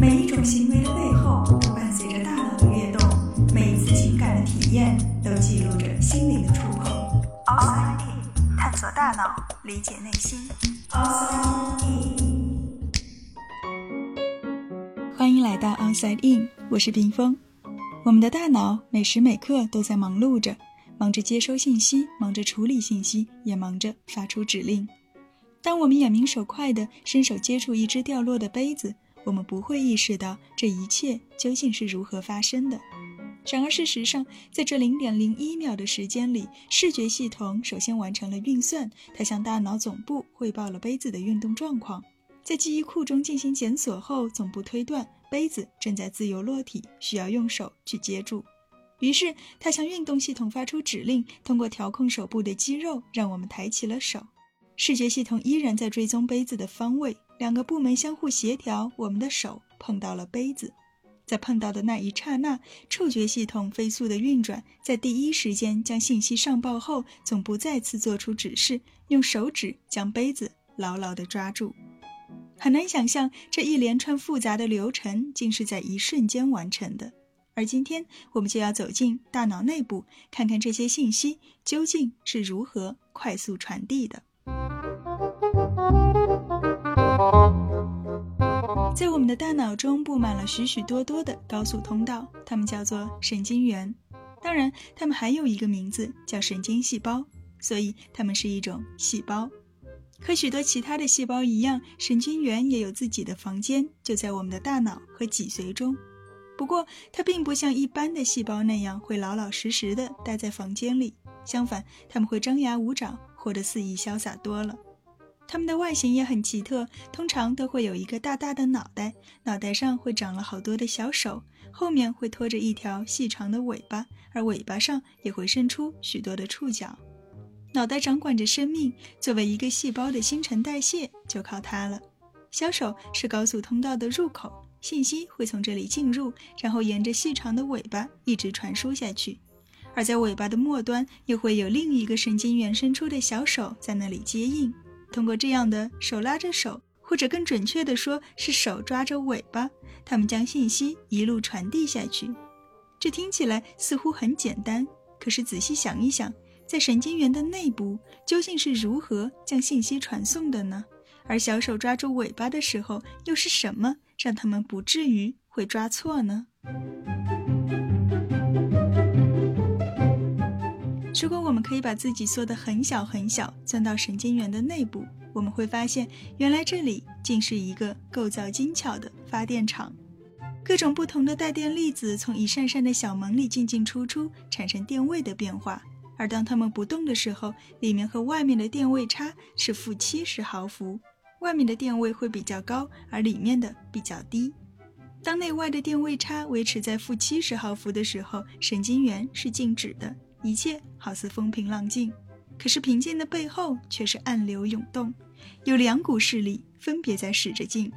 每一种行为的背后都伴随着大脑的跃动，每一次情感的体验都记录着心灵的触碰。Outside In，探索大脑，理解内心。Outside In，欢迎来到 Outside In，我是冰峰。我们的大脑每时每刻都在忙碌着，忙着接收信息，忙着处理信息，也忙着发出指令。当我们眼明手快地伸手接触一只掉落的杯子，我们不会意识到这一切究竟是如何发生的。然而，事实上，在这零点零一秒的时间里，视觉系统首先完成了运算，它向大脑总部汇报了杯子的运动状况。在记忆库中进行检索后，总部推断杯子正在自由落体，需要用手去接住。于是，它向运动系统发出指令，通过调控手部的肌肉，让我们抬起了手。视觉系统依然在追踪杯子的方位，两个部门相互协调。我们的手碰到了杯子，在碰到的那一刹那，触觉系统飞速的运转，在第一时间将信息上报后，总部再次做出指示，用手指将杯子牢牢地抓住。很难想象这一连串复杂的流程竟是在一瞬间完成的。而今天，我们就要走进大脑内部，看看这些信息究竟是如何快速传递的。在我们的大脑中布满了许许多多的高速通道，它们叫做神经元。当然，它们还有一个名字叫神经细胞，所以它们是一种细胞。和许多其他的细胞一样，神经元也有自己的房间，就在我们的大脑和脊髓中。不过，它并不像一般的细胞那样会老老实实的待在房间里，相反，它们会张牙舞爪，活得肆意潇洒多了。它们的外形也很奇特，通常都会有一个大大的脑袋，脑袋上会长了好多的小手，后面会拖着一条细长的尾巴，而尾巴上也会伸出许多的触角。脑袋掌管着生命，作为一个细胞的新陈代谢就靠它了。小手是高速通道的入口，信息会从这里进入，然后沿着细长的尾巴一直传输下去，而在尾巴的末端又会有另一个神经元伸出的小手在那里接应。通过这样的手拉着手，或者更准确地说是手抓着尾巴，他们将信息一路传递下去。这听起来似乎很简单，可是仔细想一想，在神经元的内部究竟是如何将信息传送的呢？而小手抓住尾巴的时候，又是什么让他们不至于会抓错呢？如果我们可以把自己缩得很小很小，钻到神经元的内部，我们会发现，原来这里竟是一个构造精巧的发电厂。各种不同的带电粒子从一扇扇的小门里进进出出，产生电位的变化。而当它们不动的时候，里面和外面的电位差是负七十毫伏，外面的电位会比较高，而里面的比较低。当内外的电位差维持在负七十毫伏的时候，神经元是静止的。一切好似风平浪静，可是平静的背后却是暗流涌动。有两股势力分别在使着劲，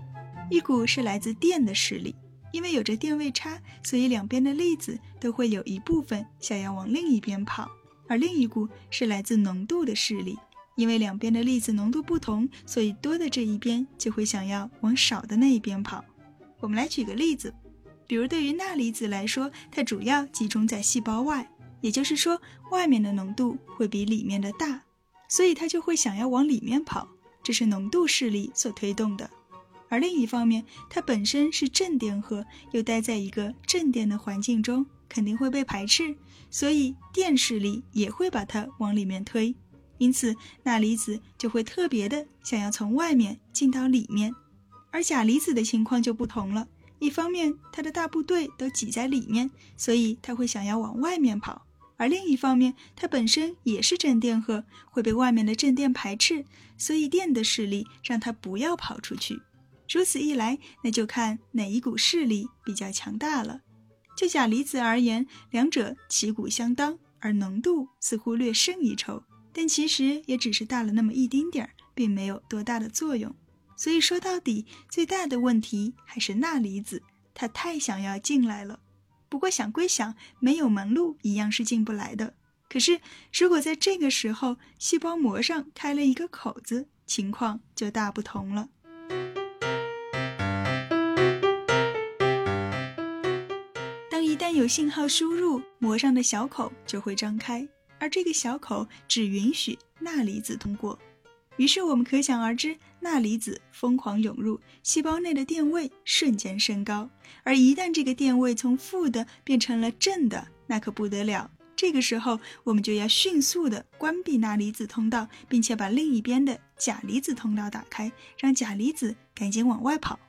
一股是来自电的势力，因为有着电位差，所以两边的粒子都会有一部分想要往另一边跑；而另一股是来自浓度的势力，因为两边的粒子浓度不同，所以多的这一边就会想要往少的那一边跑。我们来举个例子，比如对于钠离子来说，它主要集中在细胞外。也就是说，外面的浓度会比里面的大，所以它就会想要往里面跑，这是浓度势力所推动的。而另一方面，它本身是正电荷，又待在一个正电的环境中，肯定会被排斥，所以电势力也会把它往里面推。因此，钠离子就会特别的想要从外面进到里面，而钾离子的情况就不同了。一方面，它的大部队都挤在里面，所以它会想要往外面跑。而另一方面，它本身也是正电荷，会被外面的正电排斥，所以电的势力让它不要跑出去。如此一来，那就看哪一股势力比较强大了。就钾离子而言，两者旗鼓相当，而浓度似乎略胜一筹，但其实也只是大了那么一丁点儿，并没有多大的作用。所以说到底，最大的问题还是钠离子，它太想要进来了。不过想归想没有门路一样是进不来的。可是如果在这个时候细胞膜上开了一个口子情况就大不同了。当一旦有信号输入膜上的小口就会张开而这个小口只允许钠离子通过。于是我们可想而知，钠离子疯狂涌入细胞内的电位瞬间升高。而一旦这个电位从负的变成了正的，那可不得了。这个时候，我们就要迅速的关闭钠离子通道，并且把另一边的钾离子通道打开，让钾离子赶紧往外跑。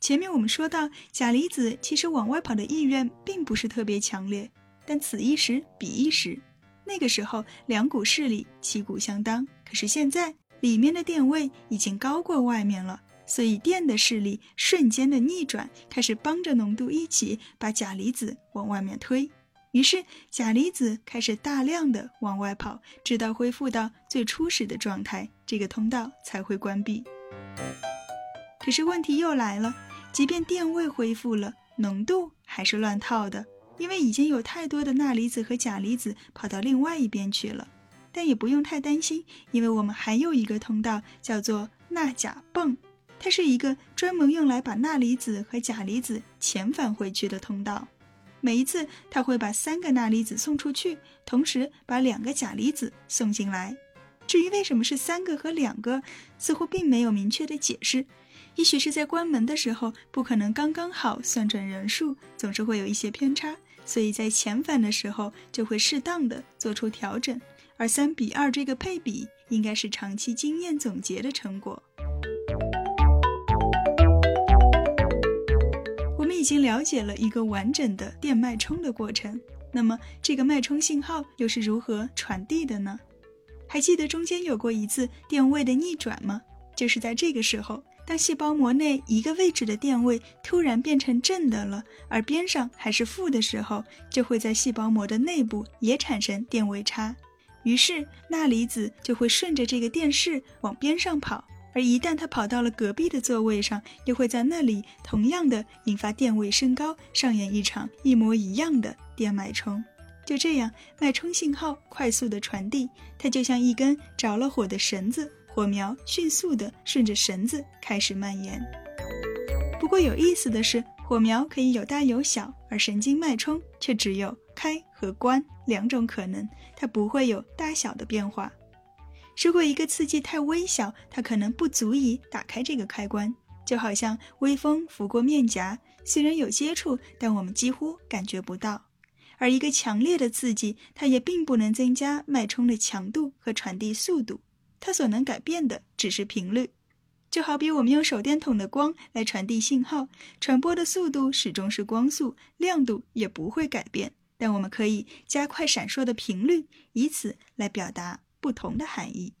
前面我们说到，钾离子其实往外跑的意愿并不是特别强烈，但此一时彼一时，那个时候两股势力旗鼓相当。可是现在里面的电位已经高过外面了，所以电的势力瞬间的逆转，开始帮着浓度一起把钾离子往外面推。于是钾离子开始大量的往外跑，直到恢复到最初始的状态，这个通道才会关闭。可是问题又来了。即便电位恢复了，浓度还是乱套的，因为已经有太多的钠离子和钾离子跑到另外一边去了。但也不用太担心，因为我们还有一个通道叫做钠钾泵，它是一个专门用来把钠离子和钾离子遣返回去的通道。每一次，它会把三个钠离子送出去，同时把两个钾离子送进来。至于为什么是三个和两个，似乎并没有明确的解释。也许是在关门的时候不可能刚刚好算准人数，总是会有一些偏差，所以在遣返的时候就会适当的做出调整。而三比二这个配比应该是长期经验总结的成果。我们已经了解了一个完整的电脉冲的过程，那么这个脉冲信号又是如何传递的呢？还记得中间有过一次电位的逆转吗？就是在这个时候。当细胞膜内一个位置的电位突然变成正的了，而边上还是负的时候，就会在细胞膜的内部也产生电位差，于是钠离子就会顺着这个电势往边上跑，而一旦它跑到了隔壁的座位上，又会在那里同样的引发电位升高，上演一场一模一样的电脉冲。就这样，脉冲信号快速的传递，它就像一根着了火的绳子。火苗迅速地顺着绳子开始蔓延。不过有意思的是，火苗可以有大有小，而神经脉冲却只有开和关两种可能，它不会有大小的变化。如果一个刺激太微小，它可能不足以打开这个开关，就好像微风拂过面颊，虽然有接触，但我们几乎感觉不到。而一个强烈的刺激，它也并不能增加脉冲的强度和传递速度。它所能改变的只是频率，就好比我们用手电筒的光来传递信号，传播的速度始终是光速，亮度也不会改变。但我们可以加快闪烁的频率，以此来表达不同的含义。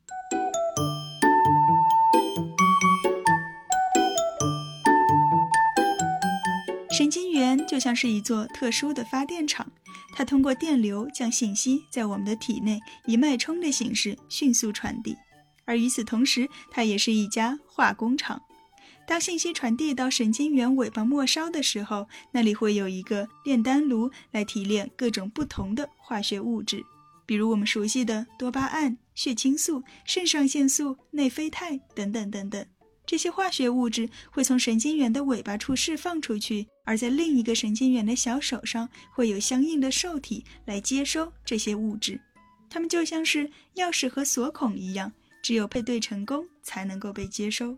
神经元就像是一座特殊的发电厂。它通过电流将信息在我们的体内以脉冲的形式迅速传递。而与此同时，它也是一家化工厂。当信息传递到神经元尾巴末梢的时候，那里会有一个炼丹炉来提炼各种不同的化学物质，比如我们熟悉的多巴胺、血清素、肾上腺素、内啡肽等等等等。这些化学物质会从神经元的尾巴处释放出去，而在另一个神经元的小手上会有相应的受体来接收这些物质。它们就像是钥匙和锁孔一样。只有配对成功才能够被接收，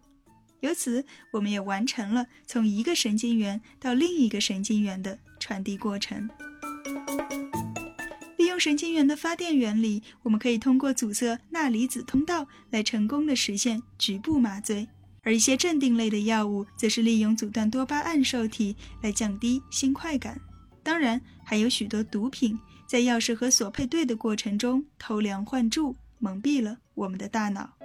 由此我们也完成了从一个神经元到另一个神经元的传递过程。利用神经元的发电原理，我们可以通过阻塞钠离子通道来成功的实现局部麻醉，而一些镇定类的药物则是利用阻断多巴胺受体来降低新快感。当然，还有许多毒品在钥匙和锁配对的过程中偷梁换柱。蒙蔽了我们的大脑。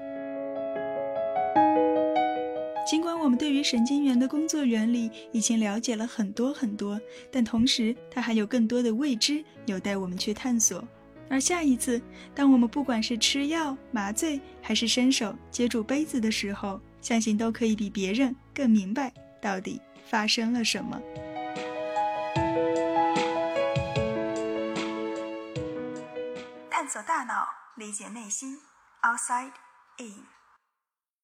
尽管我们对于神经元的工作原理已经了解了很多很多，但同时它还有更多的未知有待我们去探索。而下一次，当我们不管是吃药、麻醉，还是伸手接住杯子的时候，相信都可以比别人更明白到底发生了什么。探索大脑。理解内心，outside in。